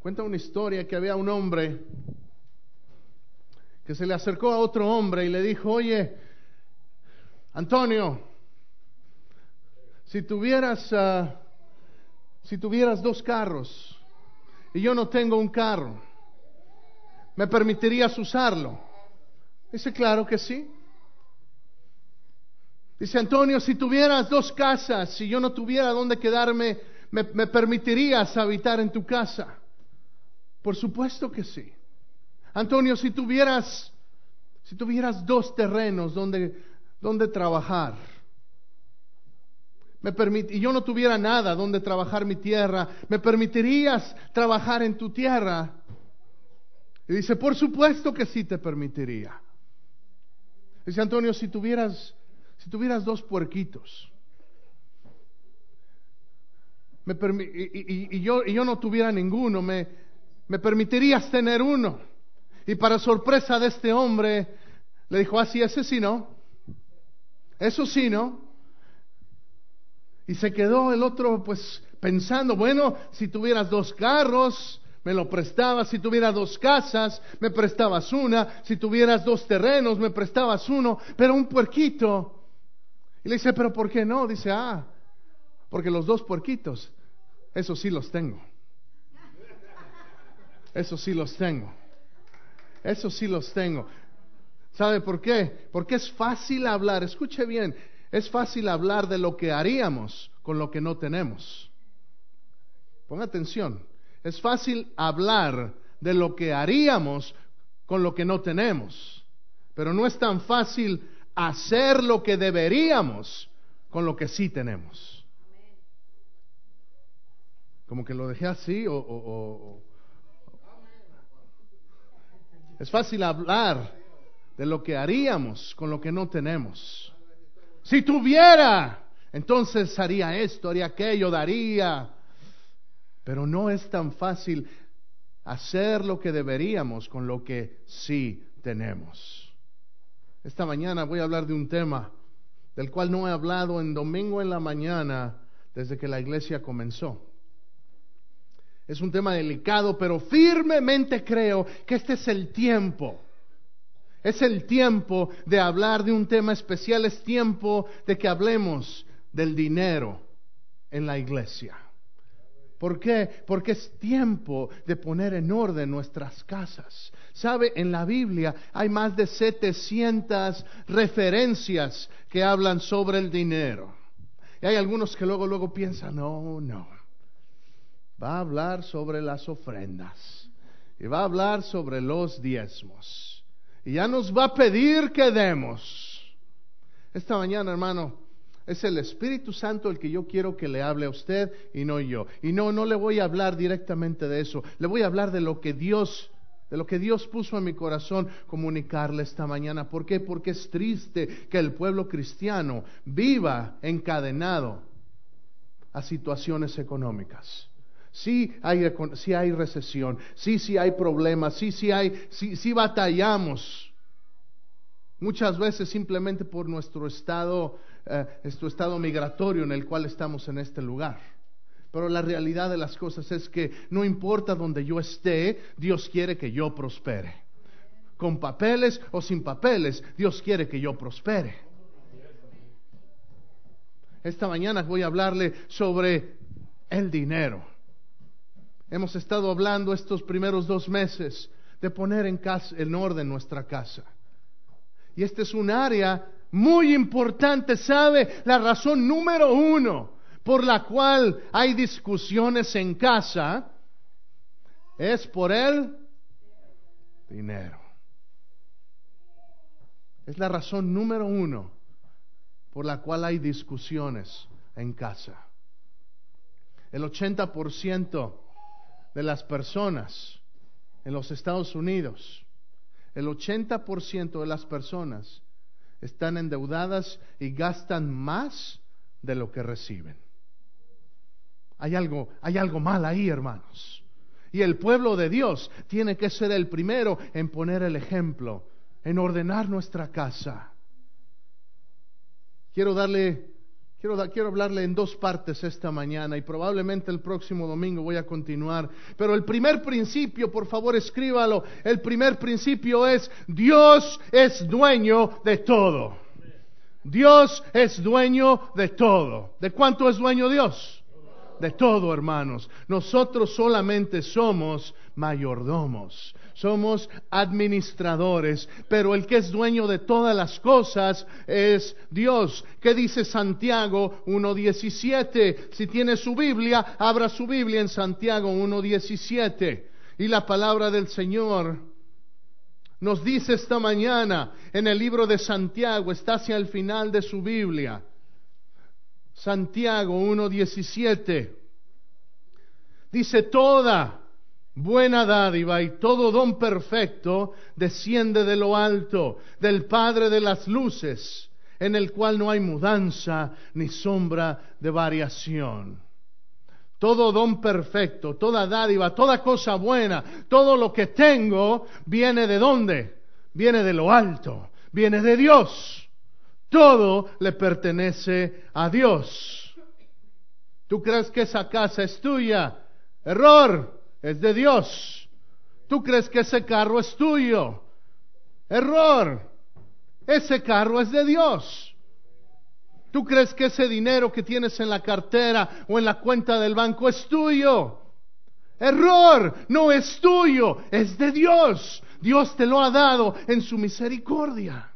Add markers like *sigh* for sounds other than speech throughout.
Cuenta una historia que había un hombre que se le acercó a otro hombre y le dijo, oye, Antonio, si tuvieras, ah, si tuvieras dos carros y yo no tengo un carro, ¿me permitirías usarlo? Dice, claro que sí. Dice Antonio, si tuvieras dos casas y yo no tuviera dónde quedarme, ¿me, me permitirías habitar en tu casa? Por supuesto que sí. Antonio, si tuvieras, si tuvieras dos terrenos donde, donde trabajar, me y yo no tuviera nada donde trabajar mi tierra, ¿me permitirías trabajar en tu tierra? Y dice, por supuesto que sí te permitiría. Dice Antonio, si tuvieras, si tuvieras dos puerquitos, me y, y, yo, y yo no tuviera ninguno, me, me permitirías tener uno. Y para sorpresa de este hombre, le dijo, así, ah, ese sí no. Eso sí no. Y se quedó el otro pues pensando, bueno, si tuvieras dos carros, me lo prestabas, si tuvieras dos casas, me prestabas una, si tuvieras dos terrenos, me prestabas uno, pero un puerquito. Y le dice, pero ¿por qué no? Dice, ah, porque los dos puerquitos, esos sí los tengo. Esos sí los tengo. Eso sí los tengo. ¿Sabe por qué? Porque es fácil hablar, escuche bien, es fácil hablar de lo que haríamos con lo que no tenemos. Ponga atención, es fácil hablar de lo que haríamos con lo que no tenemos, pero no es tan fácil hacer lo que deberíamos con lo que sí tenemos. Como que lo dejé así o, es fácil hablar de lo que haríamos con lo que no tenemos. Si tuviera, entonces haría esto, haría aquello, daría. Pero no es tan fácil hacer lo que deberíamos con lo que sí tenemos. Esta mañana voy a hablar de un tema del cual no he hablado en domingo en la mañana desde que la iglesia comenzó. Es un tema delicado, pero firmemente creo que este es el tiempo. Es el tiempo de hablar de un tema especial, es tiempo de que hablemos del dinero en la iglesia. ¿Por qué? Porque es tiempo de poner en orden nuestras casas. ¿Sabe? En la Biblia hay más de 700 referencias que hablan sobre el dinero. Y hay algunos que luego, luego piensan, no, no va a hablar sobre las ofrendas y va a hablar sobre los diezmos. Y ya nos va a pedir que demos. Esta mañana, hermano, es el Espíritu Santo el que yo quiero que le hable a usted y no yo. Y no, no le voy a hablar directamente de eso. Le voy a hablar de lo que Dios, de lo que Dios puso en mi corazón comunicarle esta mañana. ¿Por qué? Porque es triste que el pueblo cristiano viva encadenado a situaciones económicas. Sí hay, hay recesión, sí, sí hay problemas, sí, sí hay, sí, sí batallamos. Muchas veces simplemente por nuestro estado, eh, nuestro estado migratorio en el cual estamos en este lugar. Pero la realidad de las cosas es que no importa donde yo esté, Dios quiere que yo prospere. Con papeles o sin papeles, Dios quiere que yo prospere. Esta mañana voy a hablarle sobre el dinero. Hemos estado hablando estos primeros dos meses de poner en, casa, en orden nuestra casa. Y este es un área muy importante, ¿sabe? La razón número uno por la cual hay discusiones en casa es por el dinero. Es la razón número uno por la cual hay discusiones en casa. El 80% de las personas en los Estados Unidos, el 80% de las personas están endeudadas y gastan más de lo que reciben. Hay algo, hay algo mal ahí, hermanos. Y el pueblo de Dios tiene que ser el primero en poner el ejemplo, en ordenar nuestra casa. Quiero darle Quiero, quiero, hablarle en dos partes esta mañana y probablemente el próximo domingo voy a continuar. Pero el primer principio, por favor escríbalo, el primer principio es Dios es dueño de todo. Dios es dueño de todo. ¿De cuánto es dueño Dios? De todo, hermanos. Nosotros solamente somos mayordomos somos administradores, pero el que es dueño de todas las cosas es Dios. ¿Qué dice Santiago 1.17? Si tiene su Biblia, abra su Biblia en Santiago 1.17. Y la palabra del Señor nos dice esta mañana en el libro de Santiago, está hacia el final de su Biblia. Santiago 1.17. Dice toda buena dádiva y todo don perfecto desciende de lo alto, del Padre de las luces, en el cual no hay mudanza ni sombra de variación. Todo don perfecto, toda dádiva, toda cosa buena, todo lo que tengo, viene de dónde? Viene de lo alto, viene de Dios. Todo le pertenece a Dios. ¿Tú crees que esa casa es tuya? Error es de Dios. Tú crees que ese carro es tuyo. Error. Ese carro es de Dios. Tú crees que ese dinero que tienes en la cartera o en la cuenta del banco es tuyo. Error. No es tuyo. Es de Dios. Dios te lo ha dado en su misericordia.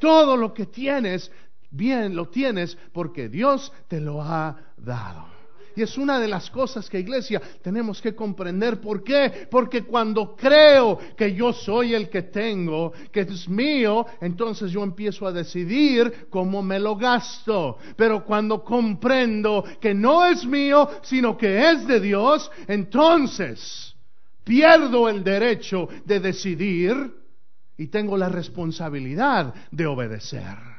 Todo lo que tienes, bien lo tienes porque Dios te lo ha dado. Y es una de las cosas que iglesia tenemos que comprender. ¿Por qué? Porque cuando creo que yo soy el que tengo, que es mío, entonces yo empiezo a decidir cómo me lo gasto. Pero cuando comprendo que no es mío, sino que es de Dios, entonces pierdo el derecho de decidir y tengo la responsabilidad de obedecer.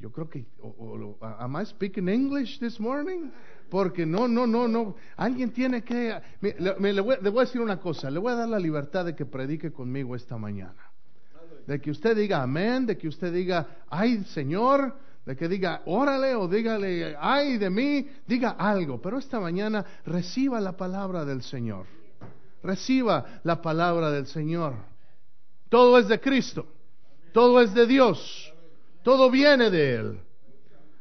Yo creo que, o, am I speaking English this morning? Porque no, no, no, no. Alguien tiene que. Me, le, voy, a decir una cosa. Le voy a dar la libertad de que predique conmigo esta mañana. De que usted diga amén, de que usted diga, ay Señor, de que diga órale o dígale, ay de mí, diga algo. Pero esta mañana reciba la palabra del Señor. Reciba la palabra del Señor. Todo es de Cristo. Todo es de Dios. Todo viene de Él.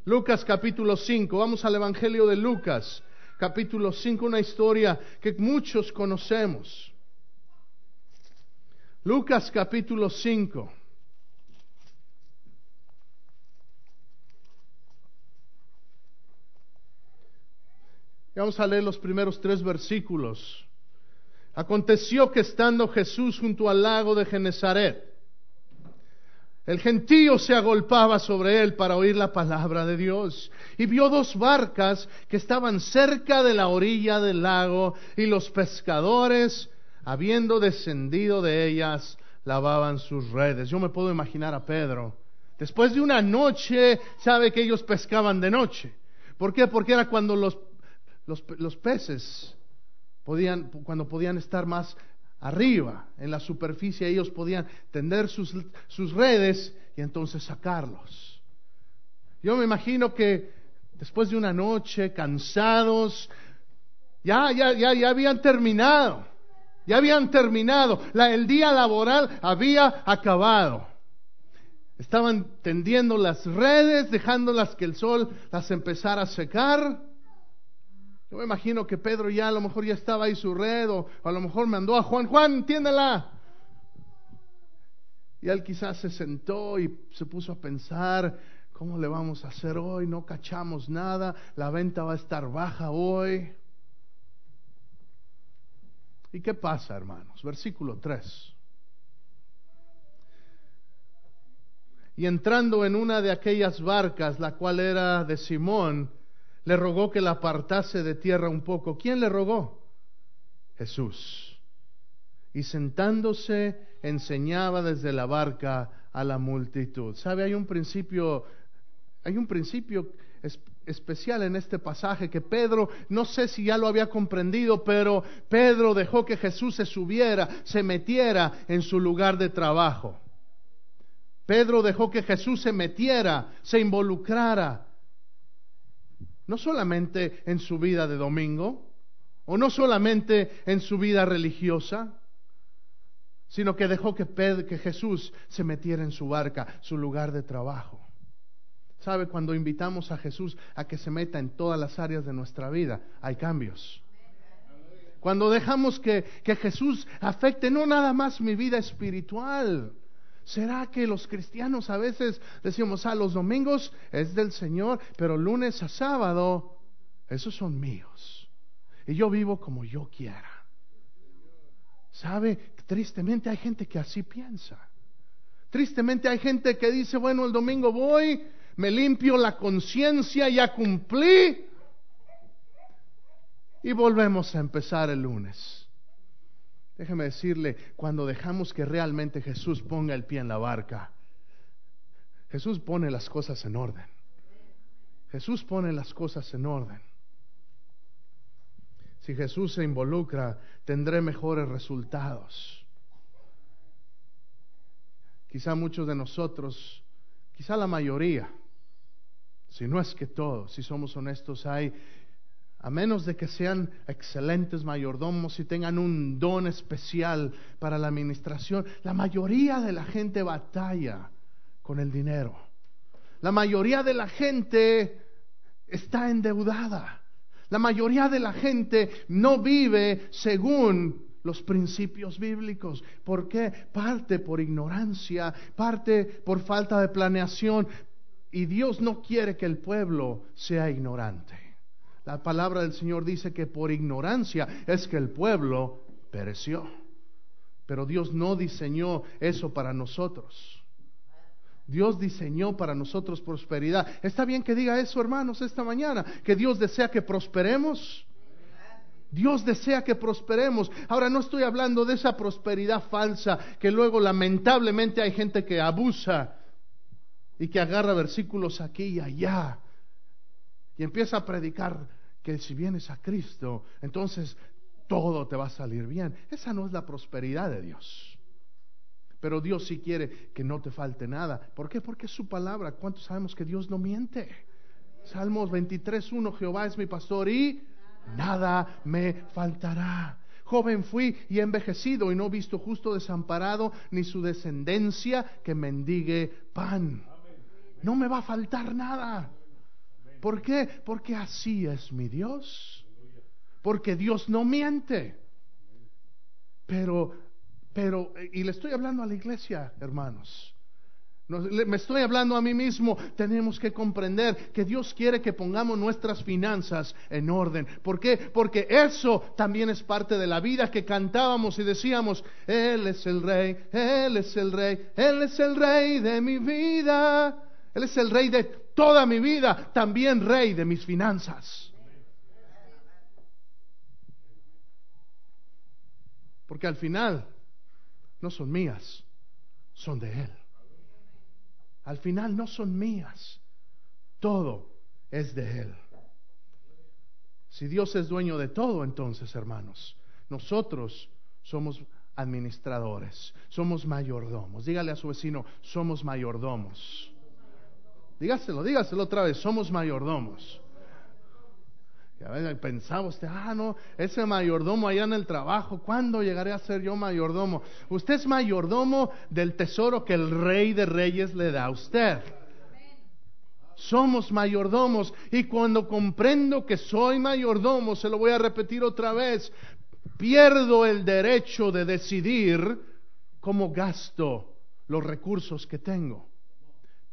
Lucas capítulo 5, vamos al Evangelio de Lucas, capítulo 5, una historia que muchos conocemos. Lucas capítulo 5. Vamos a leer los primeros tres versículos. Aconteció que estando Jesús junto al lago de Genezaret, el gentío se agolpaba sobre él para oír la palabra de Dios y vio dos barcas que estaban cerca de la orilla del lago y los pescadores, habiendo descendido de ellas, lavaban sus redes. Yo me puedo imaginar a Pedro. Después de una noche, sabe que ellos pescaban de noche. ¿Por qué? Porque era cuando los, los, los peces podían, cuando podían estar más arriba, en la superficie, ellos podían tender sus, sus redes y entonces sacarlos. Yo me imagino que después de una noche, cansados, ya, ya, ya, ya habían terminado, ya habían terminado, la, el día laboral había acabado. Estaban tendiendo las redes, dejándolas que el sol las empezara a secar. Yo me imagino que Pedro ya a lo mejor ya estaba ahí su red o, a lo mejor mandó a Juan, Juan, entiéndela. Y él quizás se sentó y se puso a pensar, ¿cómo le vamos a hacer hoy? No cachamos nada, la venta va a estar baja hoy. ¿Y qué pasa, hermanos? Versículo 3. Y entrando en una de aquellas barcas, la cual era de Simón, le rogó que la apartase de tierra un poco. ¿Quién le rogó? Jesús. Y sentándose enseñaba desde la barca a la multitud. ¿Sabe? Hay un principio, hay un principio especial en este pasaje que Pedro, no sé si ya lo había comprendido, pero Pedro dejó que Jesús se subiera, se metiera en su lugar de trabajo. Pedro dejó que Jesús se metiera, se involucrara, no solamente en su vida de domingo, o no solamente en su vida religiosa, sino que dejó que, Jesús se metiera en su barca, su lugar de trabajo. ¿Sabe? Cuando invitamos a Jesús a que se meta en todas las áreas de nuestra vida, hay cambios. Cuando dejamos que, que Jesús afecte no nada más mi vida espiritual, ¿Será que los cristianos a veces decimos, ah, los domingos es del Señor, pero lunes a sábado, esos son míos? Y yo vivo como yo quiera. ¿Sabe? Tristemente hay gente que así piensa. Tristemente hay gente que dice, bueno, el domingo voy, me limpio la conciencia, ya cumplí. Y volvemos a empezar el lunes. Déjeme decirle, cuando dejamos que realmente Jesús ponga el pie en la barca, Jesús pone las cosas en orden. Jesús pone las cosas en orden. Si Jesús se involucra, tendré mejores resultados. Quizá muchos de nosotros, quizá la mayoría, si no es que todos, si somos honestos, hay a menos de que sean excelentes mayordomos y tengan un don especial para la administración, la mayoría de la gente batalla con el dinero. La mayoría de la gente está endeudada. La mayoría de la gente no vive según los principios bíblicos. ¿Por qué? Parte por ignorancia, parte por falta de planeación. Y Dios no quiere que el pueblo sea ignorante. La palabra del Señor dice que por ignorancia es que el pueblo pereció. Pero Dios no diseñó eso para nosotros. Dios diseñó para nosotros prosperidad. Está bien que diga eso, hermanos, esta mañana, que Dios desea que prosperemos. Dios desea que prosperemos. Ahora no estoy hablando de esa prosperidad falsa que luego lamentablemente hay gente que abusa y que agarra versículos aquí y allá y empieza a predicar que si vienes a Cristo, entonces todo te va a salir bien. Esa no es la prosperidad de Dios. Pero Dios sí quiere que no te falte nada. ¿Por qué? Porque es su palabra. ¿Cuántos sabemos que Dios no miente? Salmos 23.1, Jehová es mi pastor y nada me faltará. Joven fui y envejecido y no visto justo desamparado ni su descendencia que mendigue pan. No me va a faltar nada. ¿Por qué? Porque así es mi Dios. Porque Dios no miente. Pero, pero, y le estoy hablando a la iglesia, hermanos. me estoy hablando a mí mismo. Tenemos que comprender que Dios quiere que pongamos nuestras finanzas en orden. ¿Por qué? Porque eso también es parte de la vida que cantábamos y decíamos, Él es el rey, Él es el rey, Él es el rey de mi vida. Él es el rey de toda mi vida, también rey de mis finanzas. Porque al final no son mías, son de Él. Al final no son mías, todo es de Él. Si Dios es dueño de todo, entonces, hermanos, nosotros somos administradores, somos mayordomos. Dígale a su vecino, somos mayordomos. Dígaselo, dígaselo otra vez, somos mayordomos. Y a veces pensaba usted, ah, no, ese mayordomo allá en el trabajo, ¿cuándo llegaré a ser yo mayordomo? Usted es mayordomo del tesoro que el rey de reyes le da a usted. Somos mayordomos y cuando comprendo que soy mayordomo, se lo voy a repetir otra vez, pierdo el derecho de decidir cómo gasto los recursos que tengo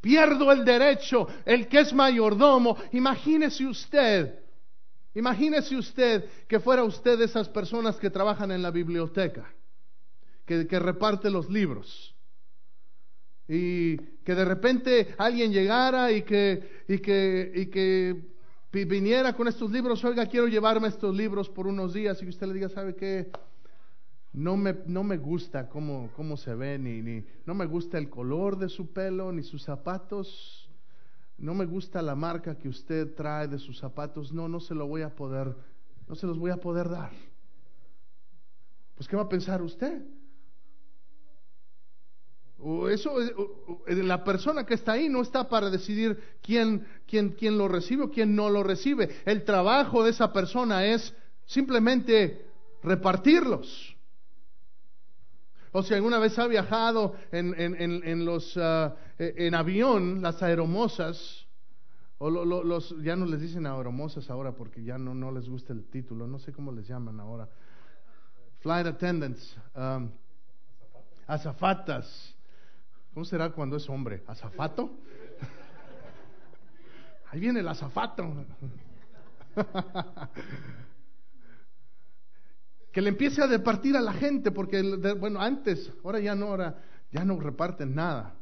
pierdo el derecho, el que es mayordomo. Imagínese usted, imagínese usted que fuera usted de esas personas que trabajan en la biblioteca, que, que reparte los libros. Y que de repente alguien llegara y que, y que, y que viniera con estos libros, oiga, quiero llevarme estos libros por unos días y usted le diga, ¿sabe qué? No me, no me gusta cómo, cómo se ve, ni, ni, no me gusta el color de su pelo, ni sus zapatos, no me gusta la marca que usted trae de sus zapatos, no, no se lo voy a poder, no se los voy a poder dar. Pues, ¿qué va a pensar usted? O eso, la persona que está ahí no está para decidir quién, quién, quién lo recibe o quién no lo recibe. El trabajo de esa persona es simplemente repartirlos. O si alguna vez ha viajado en, en, los, ah, e, en avión, las aeromosas, o los, ya no les dicen aeromosas ahora porque ya no, no les gusta el título, no sé cómo les llaman ahora. Flight attendants, um, azafatas. ¿Cómo será cuando es hombre? ¿Azafato? *laughs* Ahí viene el azafato. *laughs* que le empiece a departir a la gente, porque, bueno, antes, ahora ya no, ahora ya no reparten nada.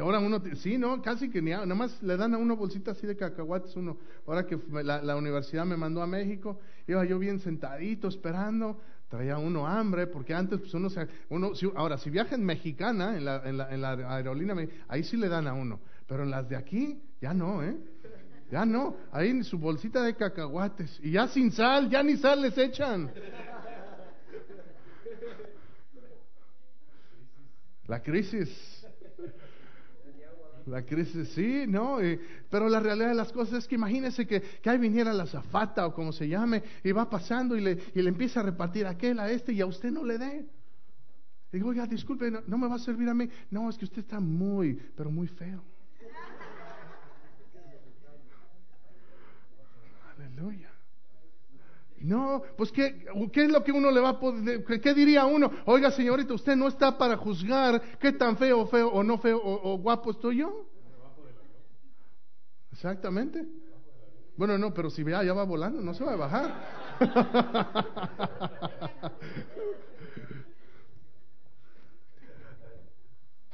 Ahora uno, sí, no, casi que ni, nada más le dan a uno bolsita así de cacahuates uno. Ahora que la, universidad me mandó a México, iba yo bien sentadito esperando, traía uno hambre, porque antes pues uno se, uno, ahora si viaja en mexicana, en la, en la, en la aerolínea, ahí sí le dan a uno, pero en las de aquí, ya no, ¿eh? Ya no, ahí en su bolsita de cacahuates. Y ya sin sal, ya ni sal les echan. La crisis. La crisis, sí, no, pero la realidad de las cosas es que imagínese que, que ahí viniera la zafata o como se llame, y va pasando y le, y le empieza a repartir a aquel, a este, y a usted no le dé. digo, oiga, disculpe, no me va a servir a mí. No, es que usted está muy, pero muy feo. Aleluya. Pues ¿qué, ¿qué, es lo que uno le va a poder, qué, diría uno? Oiga señorita, usted no está para juzgar qué tan feo, feo o no feo o, guapo estoy yo. Exactamente. Bueno, no, pero si vea, ya va volando, no se va a bajar. *laughs*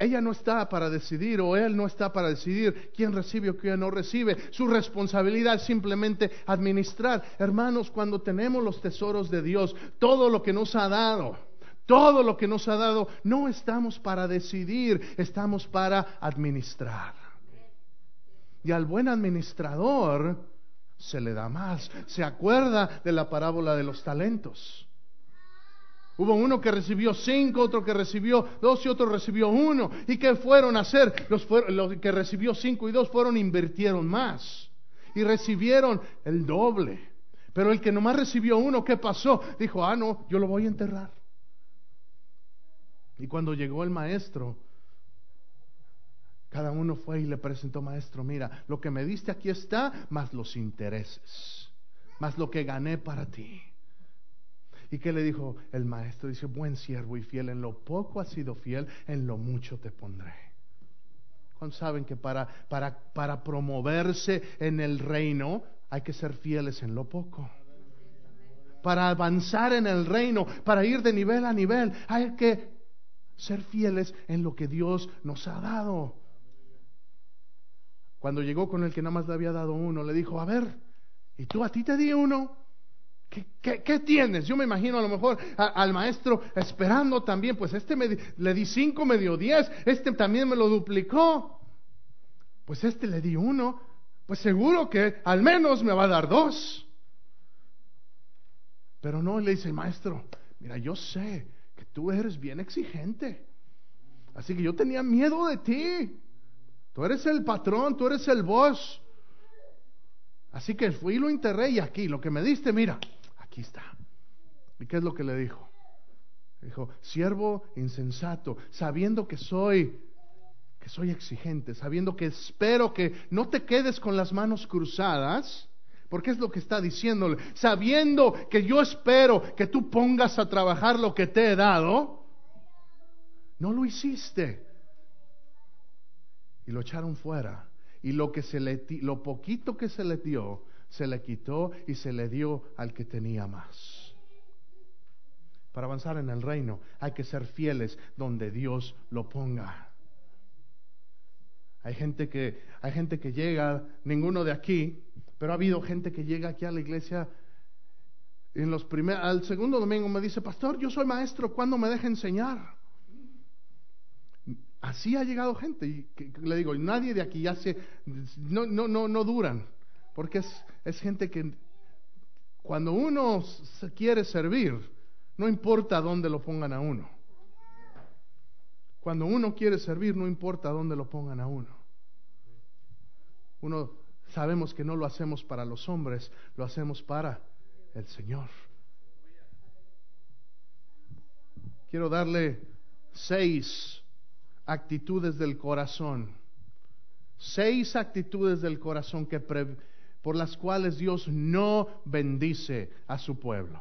Ella no está para decidir o él no está para decidir quién recibe o quién no recibe. Su responsabilidad es simplemente administrar. Hermanos, cuando tenemos los tesoros de Dios, todo lo que nos ha dado, todo lo que nos ha dado, no estamos para decidir, estamos para administrar. Y al buen administrador se le da más. Se acuerda de la parábola de los talentos. Hubo uno que recibió cinco, otro que recibió dos y otro recibió uno. ¿Y qué fueron a hacer? Los, que recibió cinco y dos fueron invirtieron más y recibieron el doble. Pero el que nomás recibió uno, ¿qué pasó? Dijo, ah, no, yo lo voy a enterrar. Y cuando llegó el maestro, cada uno fue y le presentó, maestro, mira, lo que me diste aquí está, más los intereses, más lo que gané para ti. ¿Y qué le dijo el maestro? Dice, buen siervo y fiel, en lo poco has sido fiel, en lo mucho te pondré. ¿Cuántos saben que para, para, para promoverse en el reino hay que ser fieles en lo poco? Para avanzar en el reino, para ir de nivel a nivel, hay que ser fieles en lo que Dios nos ha dado. Cuando llegó con el que nada más le había dado uno, le dijo, a ver, ¿y tú a ti te di uno? ¿Qué, tienes? Yo me imagino a lo mejor al maestro esperando también, pues este me, le di cinco, me dio diez, este también me lo duplicó. Pues este le di uno, pues seguro que al menos me va a dar dos. Pero no, le dice, maestro, mira, yo sé que tú eres bien exigente. Así que yo tenía miedo de ti. Tú eres el patrón, tú eres el boss. Así que fui y lo enterré y aquí, lo que me diste, mira, aquí está. ¿Y qué es lo que le dijo? Dijo, siervo insensato, sabiendo que soy, que soy exigente, sabiendo que espero que no te quedes con las manos cruzadas, porque es lo que está diciéndole, sabiendo que yo espero que tú pongas a trabajar lo que te he dado, no lo hiciste. Y lo echaron fuera. Y lo que se le, lo poquito que se le dio, se le quitó y se le dio al que tenía más. Para avanzar en el reino hay que ser fieles donde Dios lo ponga. Hay gente que, hay gente que llega, ninguno de aquí, pero ha habido gente que llega aquí a la iglesia en los primeros, al segundo domingo me dice, pastor, yo soy maestro, ¿cuándo me deja enseñar? Así ha llegado gente y le digo, nadie de aquí ya se, no, no, no, no duran. Porque es, gente que cuando uno se quiere servir, no importa dónde lo pongan a uno. Cuando uno quiere servir, no importa dónde lo pongan a uno. Uno sabemos que no lo hacemos para los hombres, lo hacemos para el Señor. Quiero darle seis actitudes del corazón. Seis actitudes del corazón que por las cuales Dios no bendice a su pueblo.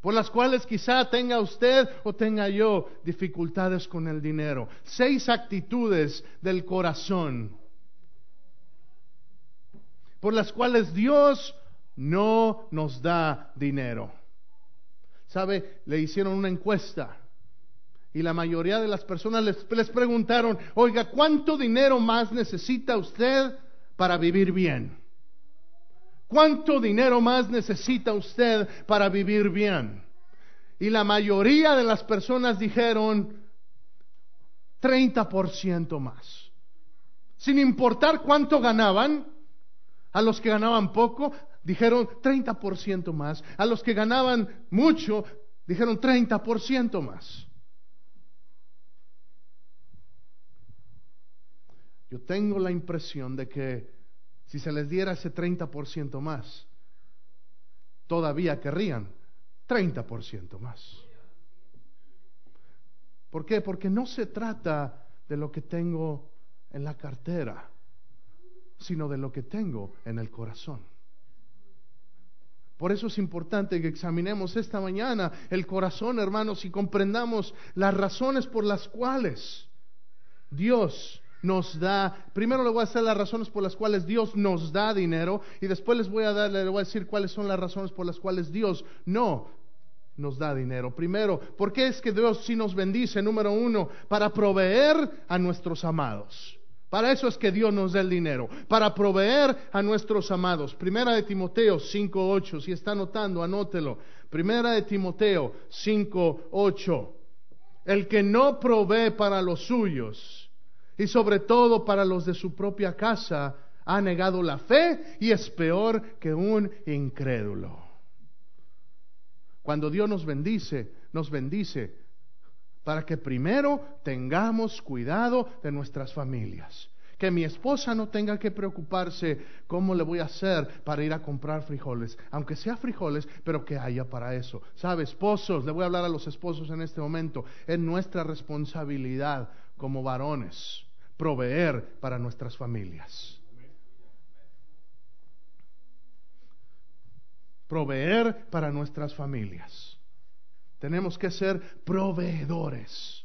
Por las cuales quizá tenga usted o tenga yo dificultades con el dinero. Seis actitudes del corazón por las cuales Dios no nos da dinero. ¿Sabe? Le hicieron una encuesta y la mayoría de las personas les, les, preguntaron, oiga, ¿cuánto dinero más necesita usted para vivir bien? ¿Cuánto dinero más necesita usted para vivir bien? Y la mayoría de las personas dijeron 30% más. Sin importar cuánto ganaban, a los que ganaban poco, dijeron 30% más. A los que ganaban mucho, dijeron 30% más. Yo tengo la impresión de que si se les diera ese 30% más, todavía querrían 30% más. ¿Por qué? Porque no se trata de lo que tengo en la cartera sino de lo que tengo en el corazón. Por eso es importante que examinemos esta mañana el corazón, hermanos, y comprendamos las razones por las cuales Dios nos da, primero le voy a hacer las razones por las cuales Dios nos da dinero y después les voy a dar, le voy a decir cuáles son las razones por las cuales Dios no nos da dinero. Primero, ¿por qué es que Dios sí nos bendice? Número uno, para proveer a nuestros amados. Para eso es que Dios nos da el dinero, para proveer a nuestros amados. Primera de Timoteo 5.8, si está anotando, anótelo. Primera de Timoteo 5.8. El que no provee para los suyos y sobre todo para los de su propia casa, ha negado la fe y es peor que un incrédulo. Cuando Dios nos bendice, nos bendice para que primero tengamos cuidado de nuestras familias. Que mi esposa no tenga que preocuparse cómo le voy a hacer para ir a comprar frijoles, aunque sea frijoles, pero que haya para eso. ¿Sabe, esposos? Le voy a hablar a los esposos en este momento. Es nuestra responsabilidad como varones proveer para nuestras familias. Proveer para nuestras familias. Tenemos que ser proveedores.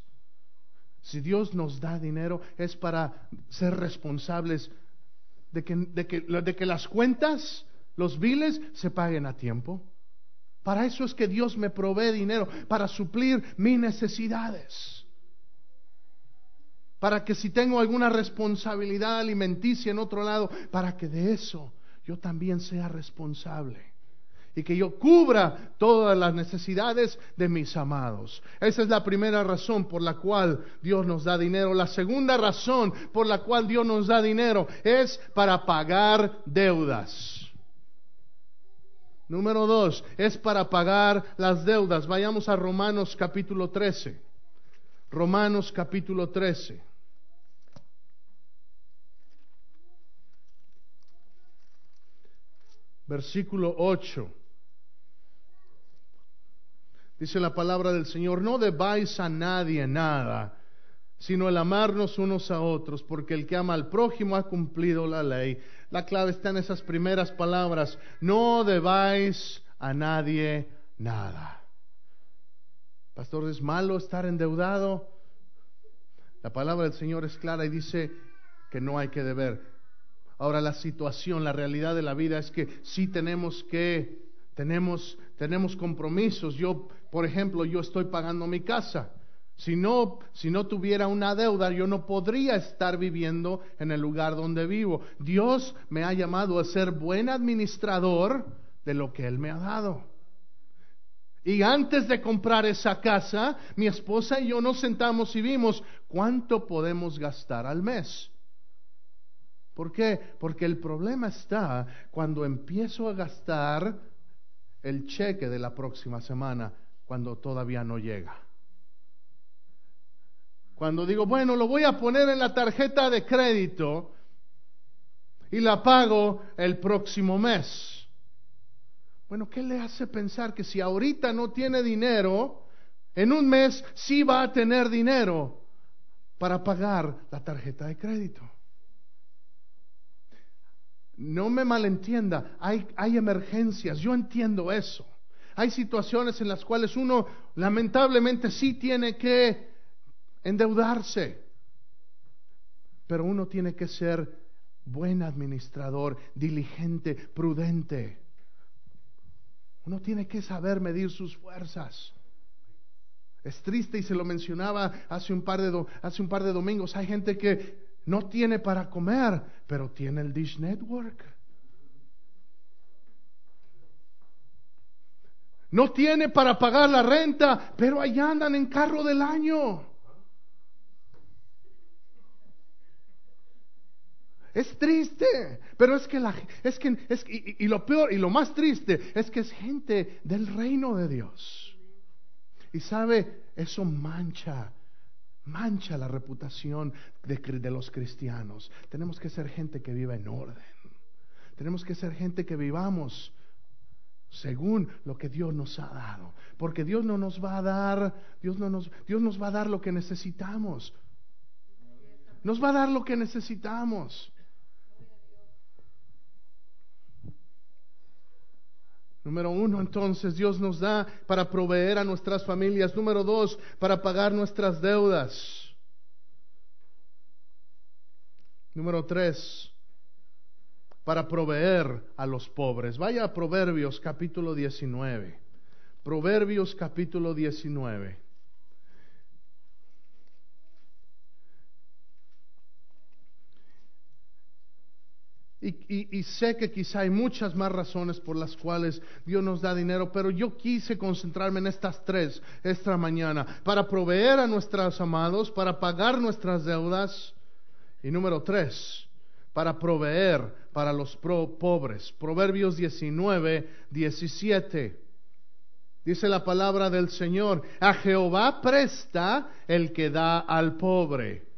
Si Dios nos da dinero es para ser responsables de que, de que, de que las cuentas, los biles se paguen a tiempo. Para eso es que Dios me provee dinero, para suplir mis necesidades. Para que si tengo alguna responsabilidad alimenticia en otro lado, para que de eso yo también sea responsable y que yo cubra todas las necesidades de mis amados. Esa es la primera razón por la cual Dios nos da dinero. La segunda razón por la cual Dios nos da dinero es para pagar deudas. Número dos, es para pagar las deudas. Vayamos a Romanos capítulo 13. Romanos capítulo 13. Versículo 8. Dice la palabra del Señor, no debáis a nadie nada, sino el amarnos unos a otros, porque el que ama al prójimo ha cumplido la ley. La clave está en esas primeras palabras, no debáis a nadie nada. Pastor, ¿es malo estar endeudado? La palabra del Señor es clara y dice que no hay que deber. Ahora la situación, la realidad de la vida es que sí tenemos que, tenemos, tenemos compromisos. Yo por ejemplo, yo estoy pagando mi casa. Si no, si no tuviera una deuda, yo no podría estar viviendo en el lugar donde vivo. Dios me ha llamado a ser buen administrador de lo que Él me ha dado. Y antes de comprar esa casa, mi esposa y yo nos sentamos y vimos cuánto podemos gastar al mes. ¿Por qué? Porque el problema está cuando empiezo a gastar el cheque de la próxima semana cuando todavía no llega. Cuando digo, bueno, lo voy a poner en la tarjeta de crédito y la pago el próximo mes. Bueno, ¿qué le hace pensar que si ahorita no tiene dinero, en un mes sí va a tener dinero para pagar la tarjeta de crédito? No me malentienda, hay, emergencias, yo entiendo eso. Hay situaciones en las cuales uno lamentablemente sí tiene que endeudarse, pero uno tiene que ser buen administrador, diligente, prudente. Uno tiene que saber medir sus fuerzas. Es triste y se lo mencionaba hace un par de domingos. Hay gente que no tiene para comer, pero tiene el Dish Network. No tiene para pagar la renta, pero allá andan en carro del año. Es triste, pero es que la es que es y, lo peor y lo más triste es que es gente del reino de Dios. Y sabe, eso mancha mancha la reputación de, de, los cristianos. Tenemos que ser gente que viva en orden. Tenemos que ser gente que vivamos según lo que Dios nos ha dado, porque Dios no nos va a dar, Dios no nos Dios nos va a dar lo que necesitamos. Nos va a dar lo que necesitamos. Número uno, entonces Dios nos da para proveer a nuestras familias. Número dos, para pagar nuestras deudas. Número tres, para proveer a los pobres. Vaya a Proverbios capítulo 19. Proverbios capítulo 19. Y, sé que quizá hay muchas más razones por las cuales Dios nos da dinero, pero yo quise concentrarme en estas tres esta mañana, para proveer a nuestros amados, para pagar nuestras deudas, y número tres, para proveer para los pobres. Proverbios 19, 17. Dice la palabra del Señor, a Jehová presta el que da al pobre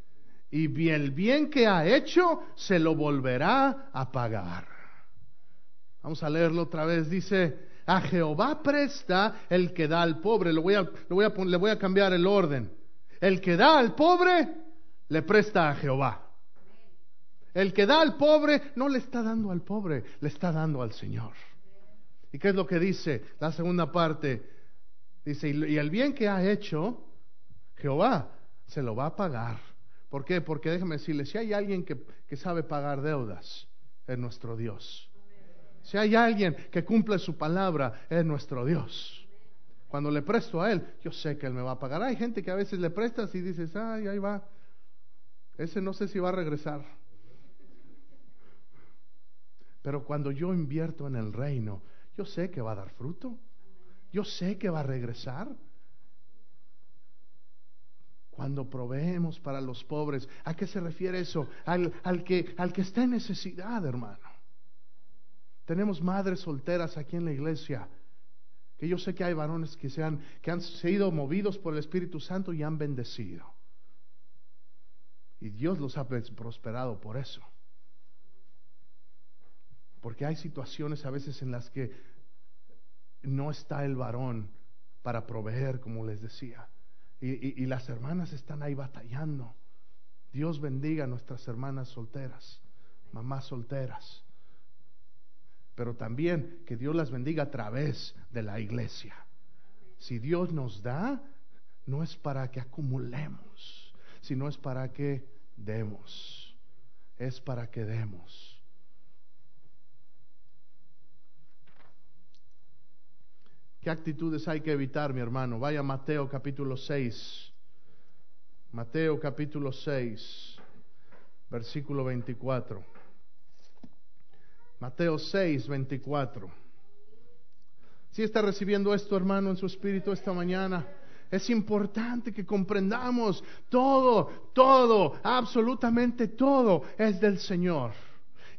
y el bien que ha hecho se lo volverá a pagar. Vamos a leerlo otra vez. Dice, a Jehová presta el que da al pobre. Lo voy a, le voy a cambiar el orden. El que da al pobre, le presta a Jehová. El que da al pobre, no le está dando al pobre, le está dando al Señor. ¿Y qué es lo que dice la segunda parte? Dice, y el bien que ha hecho, Jehová se lo va a pagar. ¿Por qué? Porque déjeme decirle, si hay alguien que, sabe pagar deudas, es nuestro Dios. Si hay alguien que cumple su palabra, es nuestro Dios. Cuando le presto a Él, yo sé que Él me va a pagar. Hay gente que a veces le prestas y dices, ay, ahí va. Ese no sé si va a regresar. Pero cuando yo invierto en el reino, yo sé que va a dar fruto. Yo sé que va a regresar cuando proveemos para los pobres. ¿A qué se refiere eso? Al, que, al que está en necesidad, hermano. Tenemos madres solteras aquí en la iglesia, que yo sé que hay varones que, se han, que han sido movidos por el Espíritu Santo y han bendecido. Y Dios los ha prosperado por eso. Porque hay situaciones a veces en las que no está el varón para proveer, como les decía. Y, las hermanas están ahí batallando. Dios bendiga a nuestras hermanas solteras, mamás solteras. Pero también que Dios las bendiga a través de la iglesia. Si Dios nos da, no es para que acumulemos, sino es para que demos. Es para que demos. ¿Qué actitudes hay que evitar, mi hermano? Vaya a Mateo capítulo 6. Mateo capítulo 6, versículo 24. Mateo 6, 24. Si está recibiendo esto, hermano, en su espíritu esta mañana, es importante que comprendamos todo, todo, absolutamente todo es del Señor.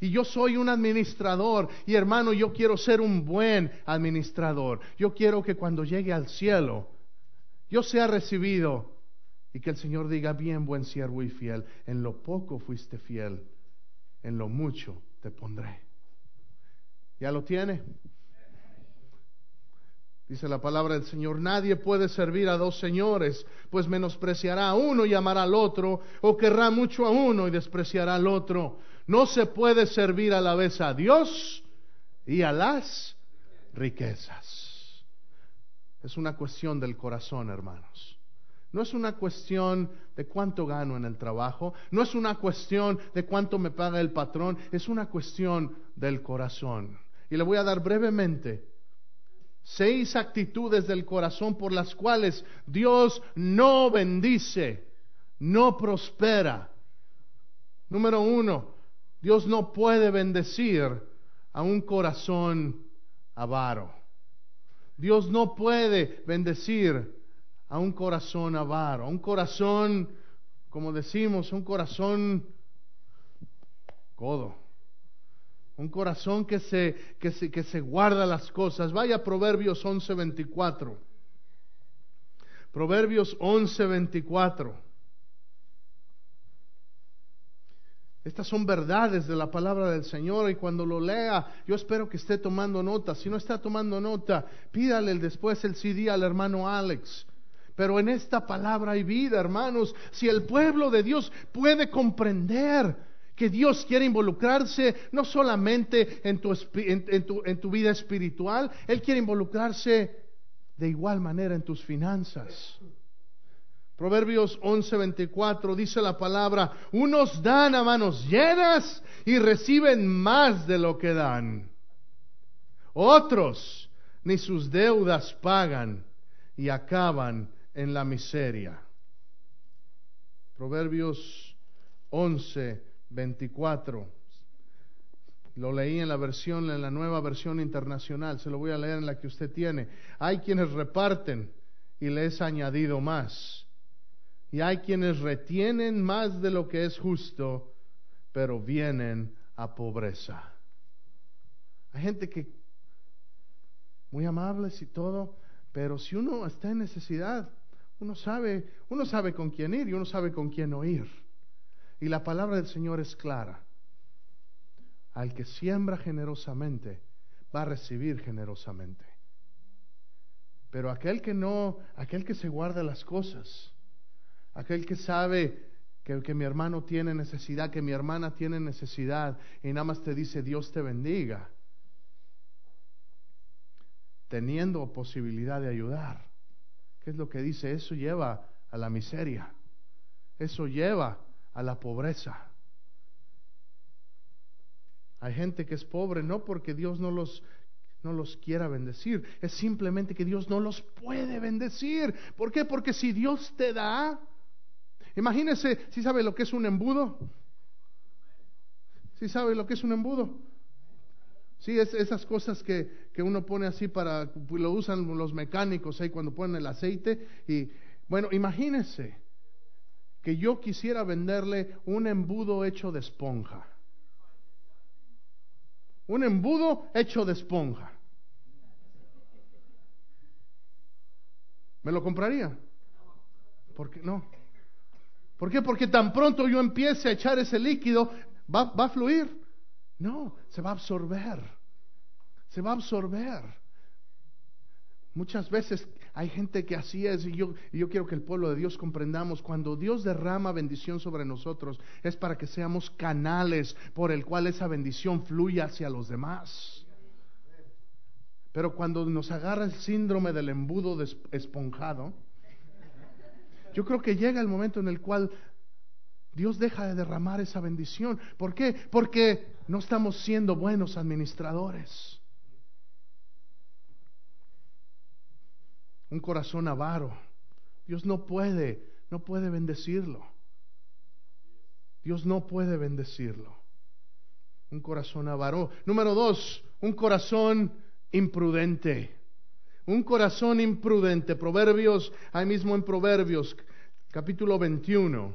Y yo soy un administrador. Y hermano, yo quiero ser un buen administrador. Yo quiero que cuando llegue al cielo, yo sea recibido Y que el Señor diga, bien, buen siervo y fiel, en lo poco fuiste fiel, en lo mucho te pondré. ¿Ya lo tiene? Dice la palabra del Señor, nadie puede servir a dos señores, pues menospreciará a uno y amará al otro, o querrá mucho a uno y despreciará al otro. No se puede servir a la vez a Dios y a las riquezas. Es una cuestión del corazón, hermanos. No es una cuestión de cuánto gano en el trabajo, no es una cuestión de cuánto me paga el patrón, es una cuestión del corazón. Y le voy a dar brevemente seis actitudes del corazón por las cuales Dios no bendice, no prospera. Número uno, Dios no puede bendecir a un corazón avaro. Dios no puede bendecir a un corazón avaro, a un corazón, como decimos, un corazón codo. Un corazón que se, que se, que se guarda las cosas. Vaya a Proverbios 11:24. Proverbios 11:24. Estas son verdades de la palabra del Señor y cuando lo lea, yo espero que esté tomando nota. Si no está tomando nota, pídale después el CD al hermano Alex. Pero en esta palabra hay vida, hermanos. Si el pueblo de Dios puede comprender que Dios quiere involucrarse no solamente en tu, en, tu, vida espiritual, Él quiere involucrarse de igual manera en tus finanzas. Proverbios 11:24 dice la palabra, unos dan a manos llenas y reciben más de lo que dan. Otros ni sus deudas pagan y acaban en la miseria. Proverbios 11, 24. Lo leí en la versión, en la nueva versión internacional, se lo voy a leer en la que usted tiene. Hay quienes reparten y les añadido más. Y hay quienes retienen más de lo que es justo, pero vienen a pobreza. Hay gente que muy amables y todo, pero si uno está en necesidad, uno sabe, uno sabe con quién ir y uno sabe con quién oír. Y la palabra del Señor es clara. Al que siembra generosamente, va a recibir generosamente. Pero aquel que no, aquel que se guarda las cosas, aquel que sabe que, que mi hermano tiene necesidad, que mi hermana tiene necesidad, y nada más te dice Dios te bendiga, teniendo posibilidad de ayudar. ¿Qué es lo que dice? Eso lleva a la miseria. Eso lleva a la pobreza. Hay gente que es pobre no porque Dios no los, no los quiera bendecir, es simplemente que Dios no los puede bendecir. ¿Por qué? Porque si Dios te da, imagínese, si sabe lo que es un embudo? Si sabe lo que es un embudo? Sí, es esas cosas que, que, uno pone así para, lo usan los mecánicos ahí cuando ponen el aceite. Y bueno, imagínese que yo quisiera venderle un embudo hecho de esponja. Un embudo hecho de esponja. ¿Me lo compraría? ¿Por qué no? ¿Por qué? Porque tan pronto yo empiece a echar ese líquido, va, a fluir. No, se va a absorber. Se va a absorber. Muchas veces hay gente que así es y yo, yo quiero que el pueblo de Dios comprendamos, cuando Dios derrama bendición sobre nosotros es para que seamos canales por el cual esa bendición fluye hacia los demás. Pero cuando nos agarra el síndrome del embudo esponjado, yo creo que llega el momento en el cual Dios deja de derramar esa bendición. ¿Por qué? Porque no estamos siendo buenos administradores. un corazón avaro. Dios no puede, no puede bendecirlo. Dios no puede bendecirlo. Un corazón avaro. Número dos, un corazón imprudente. Un corazón imprudente. Proverbios, ahí mismo en Proverbios, capítulo 21,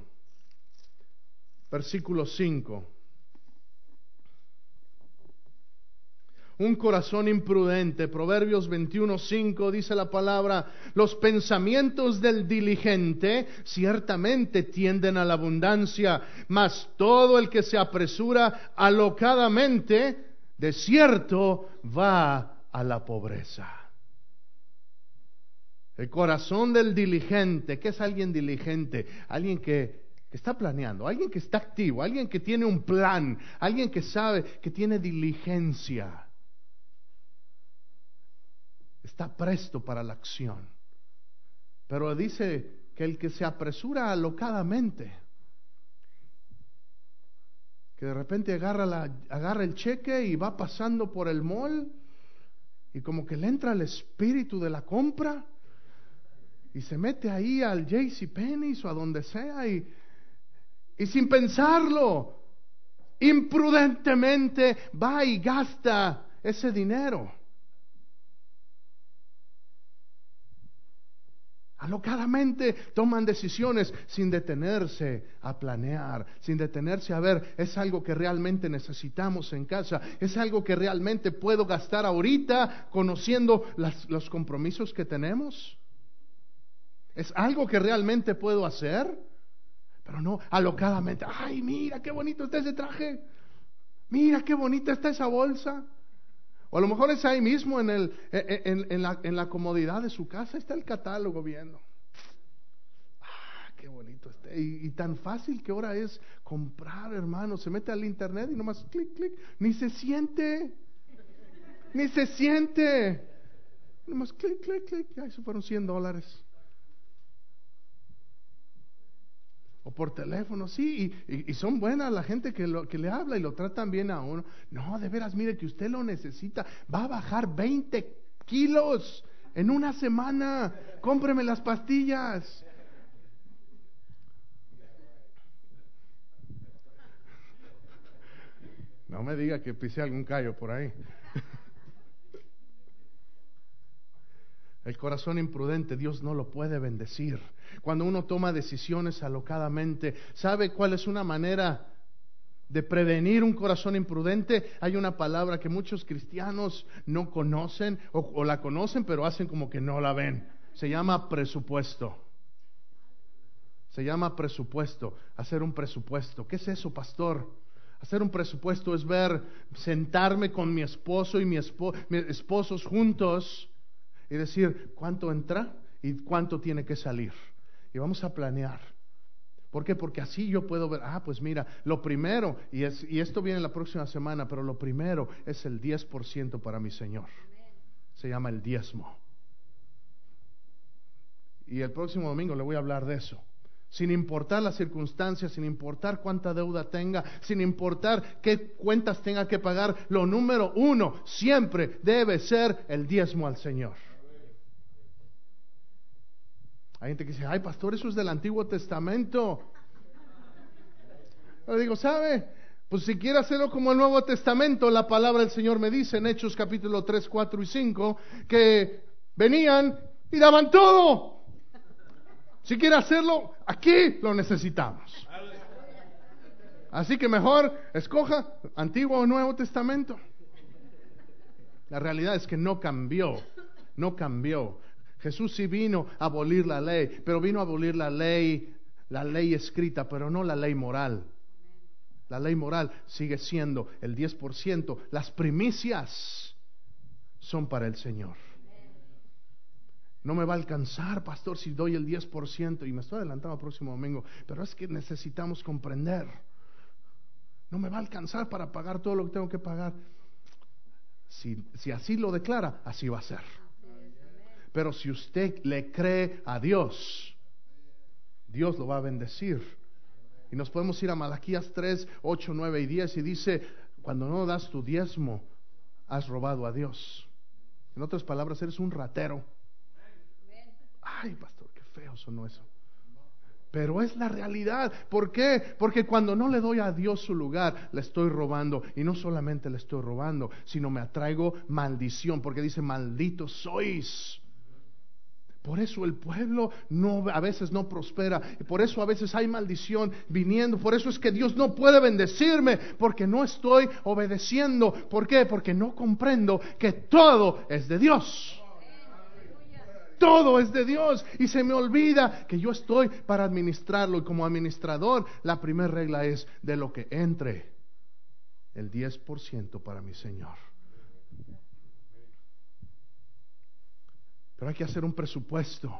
versículo 5. un corazón imprudente. Proverbios 21:5 dice la palabra, los pensamientos del diligente ciertamente tienden a la abundancia, mas todo el que se apresura alocadamente, de cierto va a la pobreza. El corazón del diligente, ¿qué es alguien diligente? Alguien que está planeando, alguien que está activo, alguien que tiene un plan, alguien que sabe, que tiene diligencia. Está presto para la acción. Pero dice que el que se apresura alocadamente, que de repente agarra, la, agarra el cheque y va pasando por el mall y como que le entra el espíritu de la compra y se mete ahí al JC o a donde sea y y sin pensarlo, imprudentemente va y gasta ese dinero. Alocadamente toman decisiones sin detenerse a planear, sin detenerse a ver, es algo que realmente necesitamos en casa, es algo que realmente puedo gastar ahorita conociendo los compromisos que tenemos. Es algo que realmente puedo hacer. Pero no alocadamente, ay, mira qué bonito está ese traje, mira qué bonita está esa bolsa. O a lo mejor es ahí mismo en, el, en, la, en la comodidad de su casa, está el catálogo viendo. Ah, qué bonito está. Y, tan fácil que ahora es comprar, hermano. Se mete al internet y nomás clic, clic. Ni se siente. Ni se siente. Nomás clic, clic, clic. Ay, eso fueron 100 dólares. O por teléfono, sí, y, son buenas la gente que, lo, que le habla y lo tratan bien a uno. No, de veras, mire que usted lo necesita, va a bajar 20 kilos en una semana, cómpreme las pastillas. No me diga que pise algún callo por ahí. El corazón imprudente Dios no lo puede bendecir. Cuando uno toma decisiones alocadamente, ¿sabe cuál es una manera de prevenir un corazón imprudente? Hay una palabra que muchos cristianos no conocen o, la conocen pero hacen como que no la ven. Se llama presupuesto. Se llama presupuesto, hacer un presupuesto. ¿Qué es eso, pastor? Hacer un presupuesto es ver, sentarme con mi esposo y mi, mi esposos juntos y decir cuánto entra y cuánto tiene que salir. Y vamos a planear. ¿Por qué? Porque así yo puedo ver, ah, pues mira, lo primero, y, es, y esto viene la próxima semana, pero lo primero es el 10% para mi Señor. Se llama el diezmo. Y el próximo domingo le voy a hablar de eso. Sin importar las circunstancias, sin importar cuánta deuda tenga, sin importar qué cuentas tenga que pagar, lo número uno siempre debe ser el diezmo al Señor. Hay gente que dice, ay pastor, eso es del Antiguo Testamento. Le digo, ¿sabe? Pues si quiere hacerlo como el Nuevo Testamento, la palabra del Señor me dice en Hechos capítulo 3, 4 y 5, que venían y daban todo. Si quiere hacerlo, aquí lo necesitamos. Así que mejor escoja Antiguo o Nuevo Testamento. La realidad es que no cambió, no cambió. Jesús sí vino a abolir la ley, pero vino a abolir la ley, la ley escrita, pero no la ley moral. La ley moral sigue siendo el 10%. Las primicias son para el Señor. No me va a alcanzar, pastor, si doy el 10%. Y me estoy adelantando al próximo domingo. Pero es que necesitamos comprender. No me va a alcanzar para pagar todo lo que tengo que pagar. Si, si así lo declara, así va a ser. Pero si usted le cree a Dios, Dios lo va a bendecir. Y nos podemos ir a Malaquías 3, 8, 9 y 10 y dice, cuando no das tu diezmo, has robado a Dios. En otras palabras, eres un ratero. Ay, pastor, qué feo sonó eso. Pero es la realidad. ¿Por qué? Porque cuando no le doy a Dios su lugar, le estoy robando. Y no solamente le estoy robando, sino me atraigo maldición. Porque dice, malditos sois Por eso el pueblo no, a veces no prospera. Por eso a veces hay maldición viniendo. Por eso es que Dios no puede bendecirme. Porque no estoy obedeciendo. ¿Por qué? Porque no comprendo que todo es de Dios. Todo es de Dios. Y se me olvida que yo estoy para administrarlo. Y como administrador, la primera regla es de lo que entre. El 10% para mi Señor. Pero hay que hacer un presupuesto.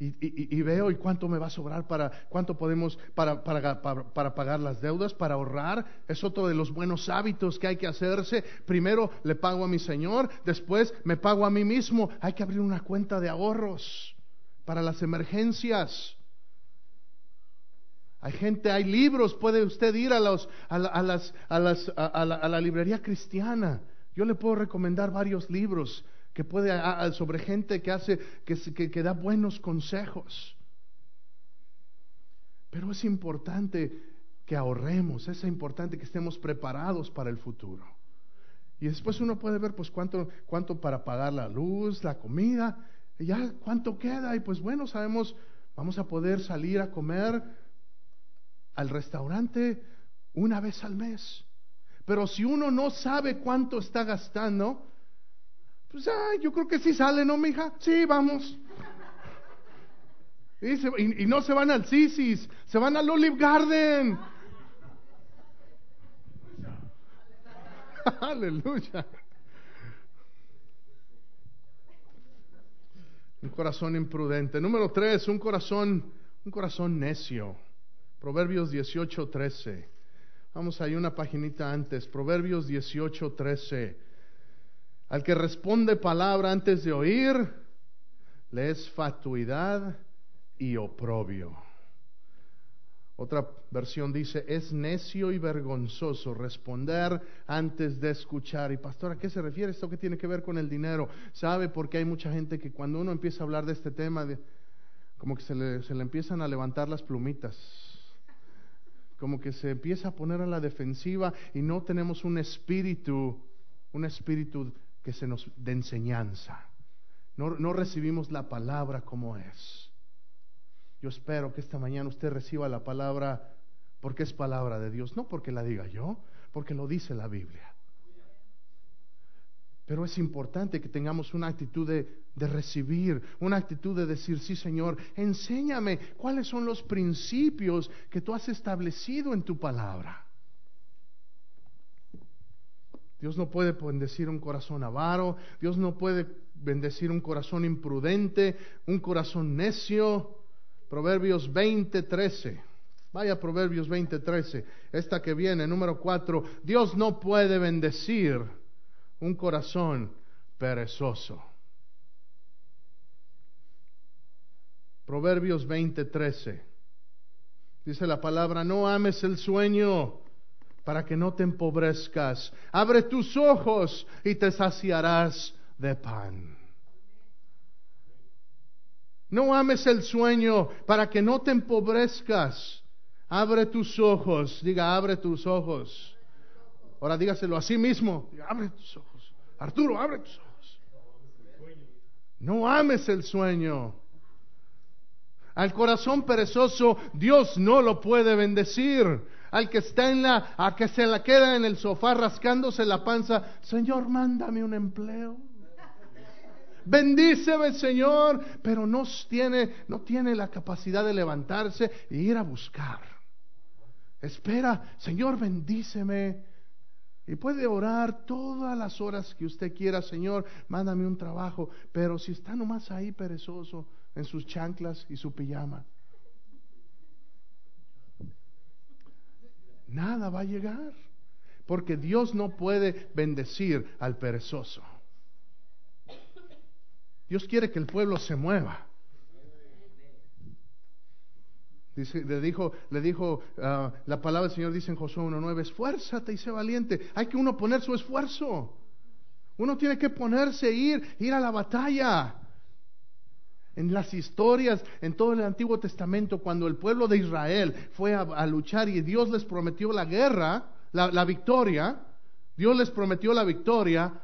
Y, veo y cuánto me va a sobrar para cuánto podemos para, para, para, pagar las deudas, para ahorrar. Es otro de los buenos hábitos que hay que hacerse. Primero le pago a mi Señor, después me pago a mí mismo. Hay que abrir una cuenta de ahorros para las emergencias. Hay gente, hay libros, puede usted ir a, los, a, las, a, las, a la librería cristiana. Yo le puedo recomendar varios libros que puede sobre gente que hace que, que, da buenos consejos. Pero es importante que ahorremos, es importante que estemos preparados para el futuro. Y después uno puede ver pues cuánto, cuánto para pagar la luz, la comida, y ya cuánto queda. Y pues bueno, sabemos, vamos a poder salir a comer al restaurante una vez al mes. Pero si uno no sabe cuánto está gastando, pues ah, yo creo que sí sale, ¿no, mija? Sí, vamos. Y, no se van al Sisis, se van al Olive Garden. *laughs* Aleluya. Un corazón imprudente. Número tres, un corazón, un corazón necio. Proverbios 18, 13. Vamos ahí una paginita antes. Proverbios 18, 13. Al que responde palabra antes de oír, le es fatuidad y oprobio. Otra versión dice, es necio y vergonzoso responder antes de escuchar. Y pastor, ¿a qué se refiere esto que tiene que ver con el dinero? ¿Sabe? Porque hay mucha gente que cuando uno empieza a hablar de este tema, como que se le, se le empiezan a levantar las plumitas. Como que se empieza a poner a la defensiva y no tenemos un espíritu, un espíritu que se nos de enseñanza. No, no recibimos la palabra como es. Yo espero que esta mañana usted reciba la palabra porque es palabra de Dios, no porque la diga yo, porque lo dice la Biblia. Pero es importante que tengamos una actitud de, de, recibir, una actitud de decir, sí Señor, enséñame cuáles son los principios que tú has establecido en tu palabra. Dios no puede bendecir un corazón avaro, Dios no puede bendecir un corazón imprudente, un corazón necio. Proverbios 20, 13. Vaya Proverbios 20, 13. Esta que viene, número 4. Dios no puede bendecir un corazón perezoso. Proverbios 20, 13. Dice la palabra, no ames el sueño para que no te empobrezcas. Abre tus ojos y te saciarás de pan. No ames el sueño para que no te empobrezcas. Abre tus ojos. Diga, abre tus ojos. Ahora dígaselo a sí mismo. abre tus ojos. Arturo, abre tus ojos. No ames el sueño. Al corazón perezoso Dios no lo puede bendecir al que está en la, a que se la queda en el sofá rascándose la panza, Señor, mándame un empleo. Bendíceme, Señor, pero no tiene, no tiene la capacidad de levantarse e ir a buscar. Espera, Señor, bendíceme. Y puede orar todas las horas que usted quiera, Señor, mándame un trabajo. Pero si está nomás ahí perezoso en sus chanclas y su pijama, nada va a llegar. Porque Dios no puede bendecir al perezoso. Dios quiere que el pueblo se mueva. Dice, le dijo, le dijo ah, la palabra del Señor dice en Josué 1.9, esfuérzate y sé valiente. Hay que uno poner su esfuerzo. Uno tiene que ponerse, ir, ir a la batalla en las historias, en todo el Antiguo Testamento, cuando el pueblo de Israel fue a, luchar y Dios les prometió la guerra, la, victoria, Dios les prometió la victoria,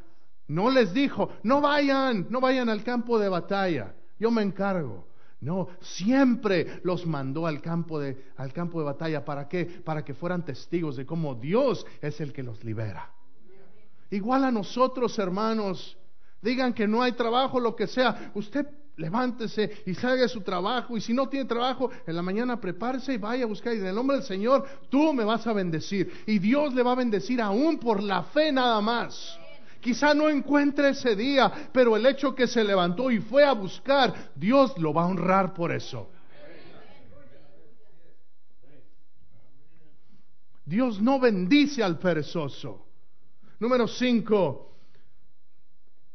no les dijo, no vayan, no vayan al campo de batalla. yo me encargo. No, siempre los mandó al campo de, al campo de batalla. ¿Para qué? Para que fueran testigos de cómo Dios es el que los libera. Igual a nosotros, hermanos, digan que no hay trabajo, lo que sea. Usted levántese y salga de su trabajo. Y si no tiene trabajo, en la mañana prepárese y vaya a buscar. Y en el nombre del Señor, tú me vas a bendecir. Y Dios le va a bendecir aún por la fe nada más. Quizá no encuentre ese día, pero el hecho que se levantó y fue a buscar, Dios lo va a honrar por eso. Dios no bendice al perezoso. Número 5,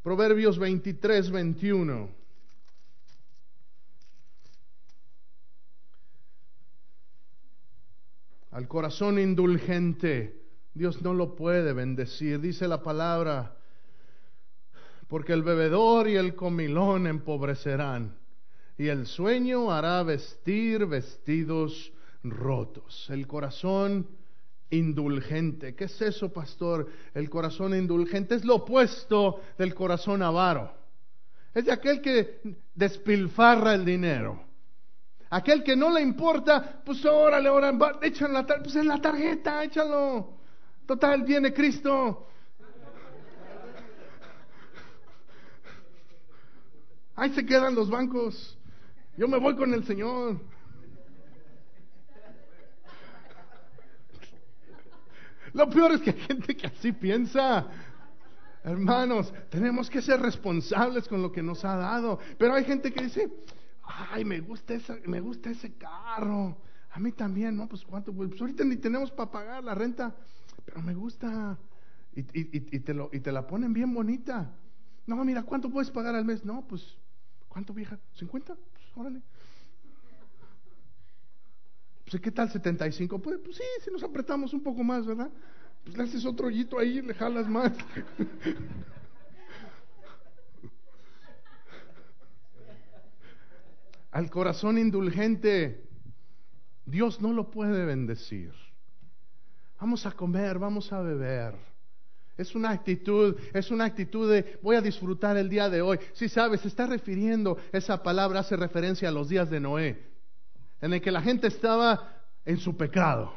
Proverbios 23, 21. Al corazón indulgente, Dios no lo puede bendecir. Dice la palabra, porque el bebedor y el comilón empobrecerán, y el sueño hará vestir vestidos rotos. El corazón indulgente. ¿Qué es eso, pastor? El corazón indulgente es lo opuesto del corazón avaro. Es de aquel que despilfarra el dinero. Aquel que no le importa, pues órale, órale, échalo la, pues en la tarjeta, échalo. Total, viene Cristo. Ahí se quedan los bancos. Yo me voy con el Señor. Lo peor es que hay gente que así piensa. Hermanos, tenemos que ser responsables con lo que nos ha dado. Pero hay gente que dice, ay, me gusta, ese, me gusta ese carro. A mí también, ¿no? Pues cuánto, pues ahorita ni tenemos para pagar la renta, pero me gusta. Y, te lo, y te la ponen bien bonita. No, mira, ¿cuánto puedes pagar al mes? No, pues ¿Cuánto vieja? ¿50? Pues órale. Pues ¿qué tal 75? Pues, pues sí, si nos apretamos un poco más, ¿verdad? Pues le haces otro hoyito ahí y le jalas más. *laughs* Al corazón indulgente, Dios no lo puede bendecir. Vamos a comer, vamos a beber. Es una actitud, es una actitud de voy a disfrutar el día de hoy. Si sabes, se está refiriendo, esa palabra hace referencia a los días de Noé, en el que la gente estaba en su pecado,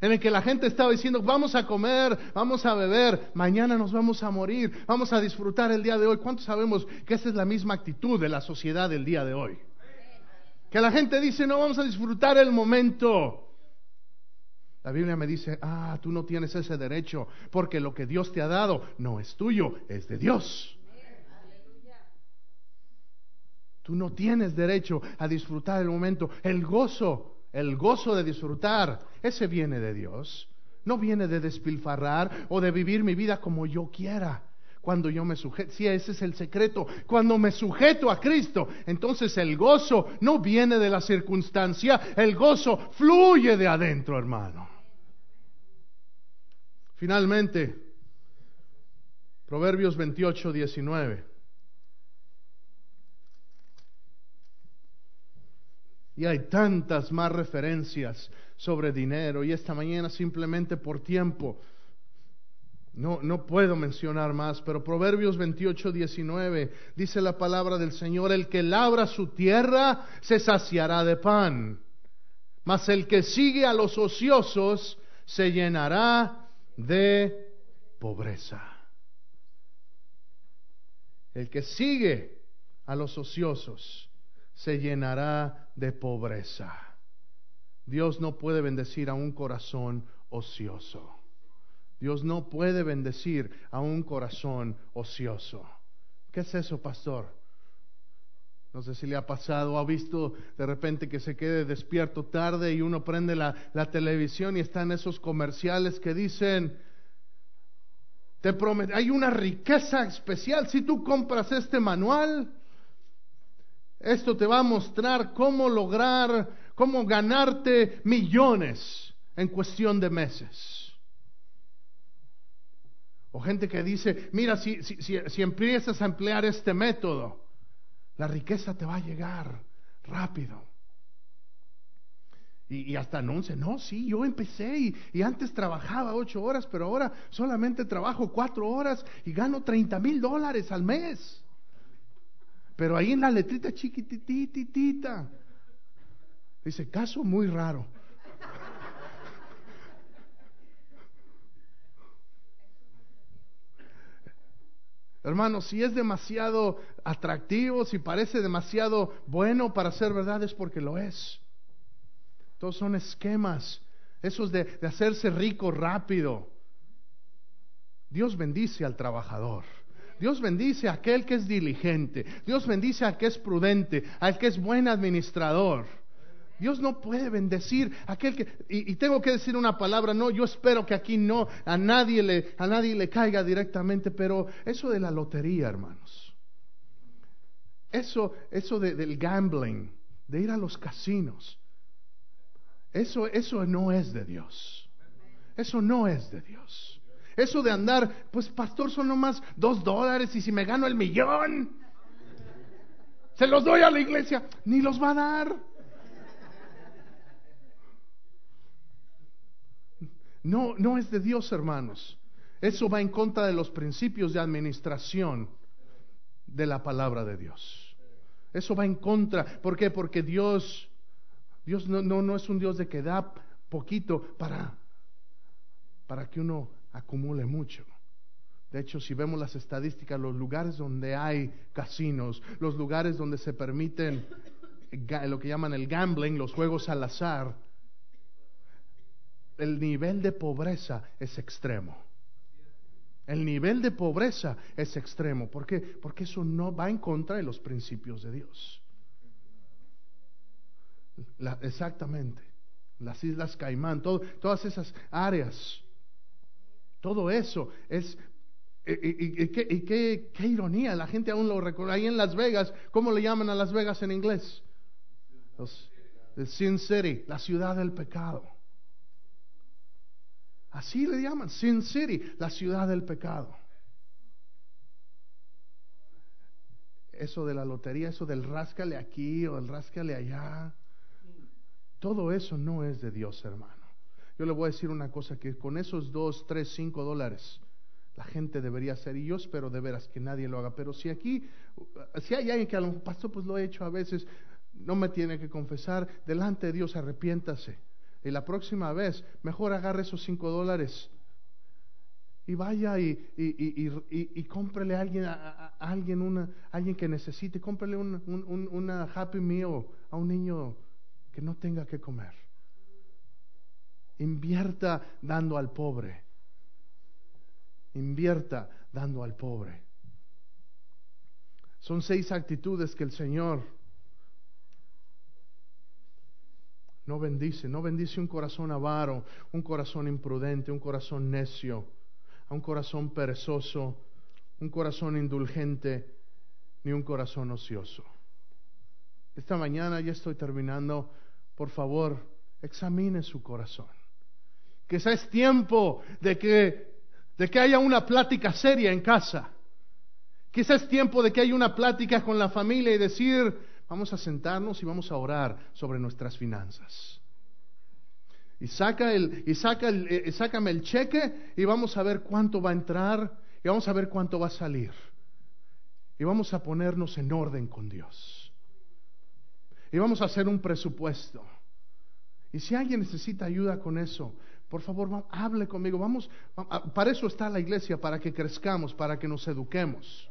en el que la gente estaba diciendo, vamos a comer, vamos a beber, mañana nos vamos a morir, vamos a disfrutar el día de hoy. ¿Cuántos sabemos que esa es la misma actitud de la sociedad del día de hoy? Que la gente dice, no vamos a disfrutar el momento. La Biblia me dice, ah, tú no tienes ese derecho, porque lo que Dios te ha dado no es tuyo, es de Dios. Tú no tienes derecho a disfrutar el momento. El gozo, el gozo de disfrutar, ese viene de Dios. No viene de despilfarrar o de vivir mi vida como yo quiera. Cuando yo me sujeto, sí, ese es el secreto. Cuando me sujeto a Cristo, entonces el gozo no viene de la circunstancia, el gozo fluye de adentro, hermano. Finalmente, Proverbios 28, 19. Y hay tantas más referencias sobre dinero y esta mañana simplemente por tiempo no, puedo mencionar más, pero Proverbios 28, 19 dice la palabra del Señor, el que labra su tierra se saciará de pan, mas el que sigue a los ociosos se llenará de pobreza. El que sigue a los ociosos se llenará de pobreza. Dios no puede bendecir a un corazón ocioso. Dios no puede bendecir a un corazón ocioso. ¿Qué es eso, pastor? No sé si le ha pasado, ha visto de repente que se quede despierto tarde y uno prende la, televisión y están esos comerciales que dicen, te hay una riqueza especial si tú compras este manual. Esto te va a mostrar cómo lograr, cómo ganarte millones en cuestión de meses. O gente que dice, mira, si, si, si empiezas a emplear este método, la riqueza te va a llegar rápido. Y, hasta anuncia, no, sí, yo empecé y, antes trabajaba ocho horas, pero ahora solamente trabajo cuatro horas y gano 30 mil dólares al mes. Pero ahí en la letrita chiquitititita, dice, caso muy raro. Hermano, si es demasiado atractivo, si parece demasiado bueno para ser verdad, es porque lo es. Todos son esquemas, esos de, de hacerse rico rápido. Dios bendice al trabajador. Dios bendice a aquel que es diligente. Dios bendice a aquel que es prudente, al que es buen administrador. Dios no puede bendecir a aquel que y, tengo que decir una palabra, no, yo espero que aquí no a nadie le a nadie le caiga directamente, pero eso de la lotería, hermanos. Eso eso del gambling, de ir a los casinos. Eso eso no es de Dios. Eso no es de Dios. Eso de andar, pues pastor, son nomás dos dólares y si me gano el millón, se los doy a la iglesia, ni los va a dar. No, no es de Dios, hermanos. Eso va en contra de los principios de administración de la palabra de Dios. Eso va en contra. ¿Por qué? Porque Dios, Dios no, no, no es un Dios de que da poquito para, para que uno acumule mucho. De hecho, si vemos las estadísticas, los lugares donde hay casinos, los lugares donde se permiten lo que llaman el gambling, los juegos al azar, el nivel de pobreza es extremo. El nivel de pobreza es extremo. ¿Por qué? Porque eso no va en contra de los principios de Dios. exactamente. Las Islas Caimán, todas esas áreas todo eso es... Y, qué, ironía, la gente aún lo recuerda. Ahí en Las Vegas, ¿cómo le llaman a Las Vegas en inglés? the Sin City, la ciudad del pecado. Así le llaman, Sin City, la ciudad del pecado. Eso de la lotería, eso del ráscale aquí o el ráscale allá, todo eso no es de Dios, hermano. Yo le voy a decir una cosa, que con esos dos, tres, cinco dólares, la gente debería hacer, y yo espero de veras que nadie lo haga, pero si aquí, si hay alguien que a lo pastor pues lo he hecho a veces, no me tiene que confesar, delante de Dios arrepiéntase. Y la próxima vez, mejor agarre esos cinco dólares y vaya y, y, y, cómprele a alguien, a, alguien, una, alguien que necesite, cómprele un, un, una Happy Meal a un niño que no tenga que comer. Invierta dando al pobre. Invierta dando al pobre. Son seis actitudes que el Señor no bendice. No bendice un corazón avaro, un corazón imprudente, un corazón necio, un corazón perezoso, un corazón indulgente, ni un corazón ocioso. Esta mañana ya estoy terminando. Por favor, examine su corazón. Quizá es tiempo de que, de que haya una plática seria en casa. Quizá es tiempo de que haya una plática con la familia y decir, vamos a sentarnos y vamos a orar sobre nuestras finanzas. Y saca el, y saca el, eh, sácame el cheque y vamos a ver cuánto va a entrar y vamos a ver cuánto va a salir. Y vamos a ponernos en orden con Dios. Y vamos a hacer un presupuesto. Y si alguien necesita ayuda con eso, por favor, hable conmigo. Vamos, para eso está la iglesia, para que crezcamos, para que nos eduquemos.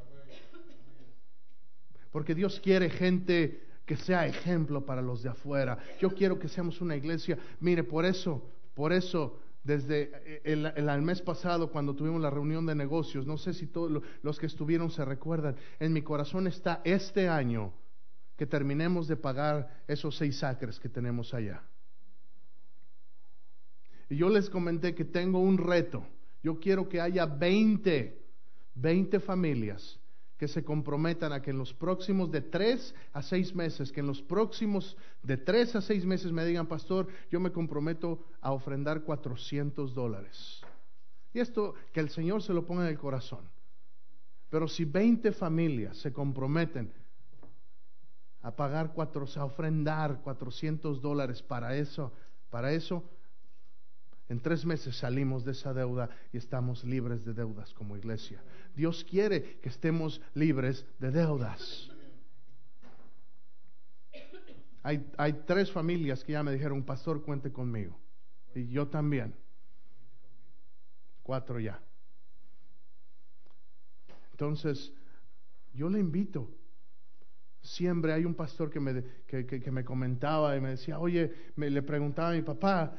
Porque Dios quiere gente que sea ejemplo para los de afuera. Yo quiero que seamos una iglesia. Mire, por eso, por eso, desde el, el, mes pasado, cuando tuvimos la reunión de negocios, no sé si todos los que estuvieron se recuerdan, en mi corazón está este año que terminemos de pagar esos seis acres que tenemos allá. Y yo les comenté que tengo un reto. Yo quiero que haya 20, 20 familias que se comprometan a que en los próximos de 3 a 6 meses, que en los próximos de 3 a 6 meses me digan, pastor, yo me comprometo a ofrendar 400 dólares. Y esto, que el Señor se lo ponga en el corazón. Pero si 20 familias se comprometen a pagar, cuatro, a ofrendar 400 dólares para eso, para eso, en tres meses salimos de esa deuda y estamos libres de deudas como iglesia. Dios quiere que estemos libres de deudas. Hay, hay tres familias que ya me dijeron, pastor, cuente conmigo. Y yo también. Cuatro ya. Entonces, yo le invito. Siempre hay un pastor que me, que, que, me comentaba y me decía, oye, me, le preguntaba a mi papá,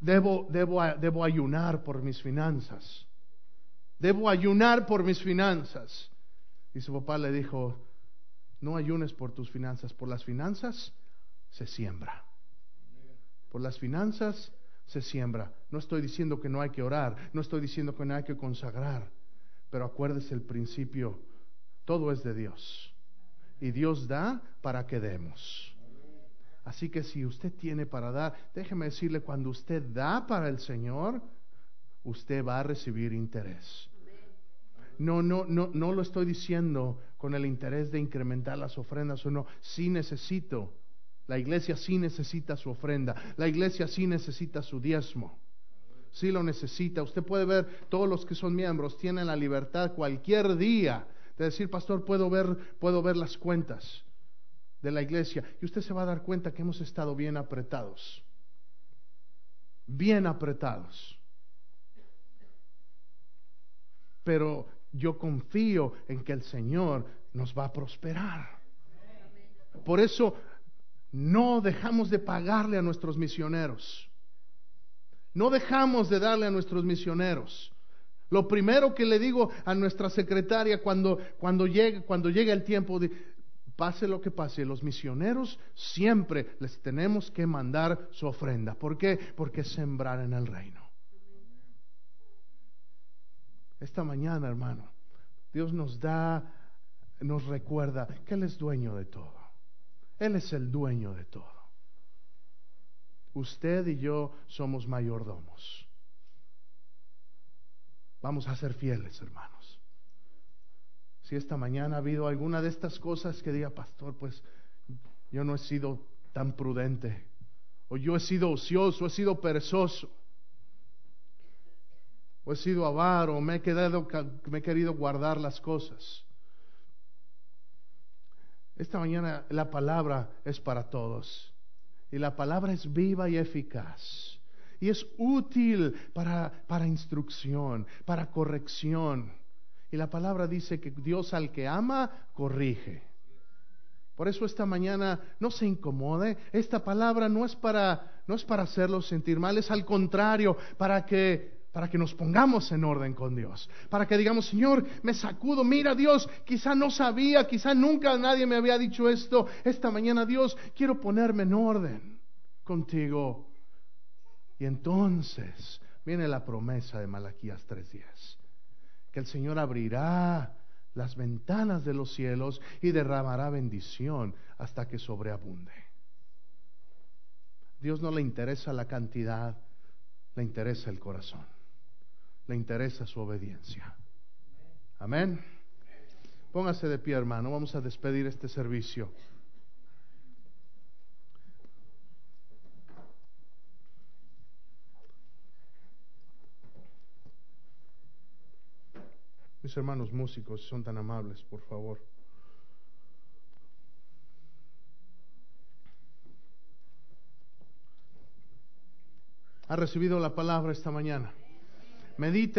debo, debo, debo ayunar por mis finanzas. Debo ayunar por mis finanzas. Y su papá le dijo, no ayunes por tus finanzas, por las finanzas se siembra. Por las finanzas se siembra. No estoy diciendo que no hay que orar, no estoy diciendo que no hay que consagrar, pero acuérdese el principio, todo es de Dios. Y Dios da para que demos. Así que si usted tiene para dar, déjeme decirle, cuando usted da para el Señor, usted va a recibir interés. No, no, no, no lo estoy diciendo con el interés de incrementar las ofrendas o no. Sí necesito. La iglesia sí necesita su ofrenda. La iglesia sí necesita su diezmo. Sí lo necesita. Usted puede ver, todos los que son miembros tienen la libertad cualquier día de decir, pastor, puedo ver, puedo ver las cuentas de la iglesia. Y usted se va a dar cuenta que hemos estado bien apretados. Bien apretados. Pero yo confío en que el Señor nos va a prosperar. Por eso no dejamos de pagarle a nuestros misioneros. No dejamos de darle a nuestros misioneros. Lo primero que le digo a nuestra secretaria cuando, cuando, llegue, cuando llega el tiempo de, pase lo que pase, los misioneros siempre les tenemos que mandar su ofrenda. ¿Por qué? Porque sembrar en el reino. Esta mañana, hermano, Dios nos da, nos recuerda que Él es dueño de todo. Él es el dueño de todo. Usted y yo somos mayordomos. Vamos a ser fieles, hermanos. Si esta mañana ha habido alguna de estas cosas que diga, pastor, pues yo no he sido tan prudente, o yo he sido ocioso, he sido perezoso o he sido avaro, me he, me he querido guardar las cosas. Esta mañana la palabra es para todos. Y la palabra es viva y eficaz. Y es útil para, para instrucción, para corrección. Y la palabra dice que Dios al que ama, corrige. Por eso esta mañana no se incomode. Esta palabra no es para, no es para hacerlo sentir mal, es al contrario, para que para que nos pongamos en orden con Dios, para que digamos, Señor, me sacudo, mira Dios, quizá no sabía, quizá nunca nadie me había dicho esto, esta mañana Dios, quiero ponerme en orden contigo. Y entonces viene la promesa de Malaquías 3:10, que el Señor abrirá las ventanas de los cielos y derramará bendición hasta que sobreabunde. Dios no le interesa la cantidad, le interesa el corazón le interesa su obediencia. Amén. Póngase de pie, hermano. Vamos a despedir este servicio. Mis hermanos músicos, son tan amables, por favor. ¿Ha recibido la palabra esta mañana? Medite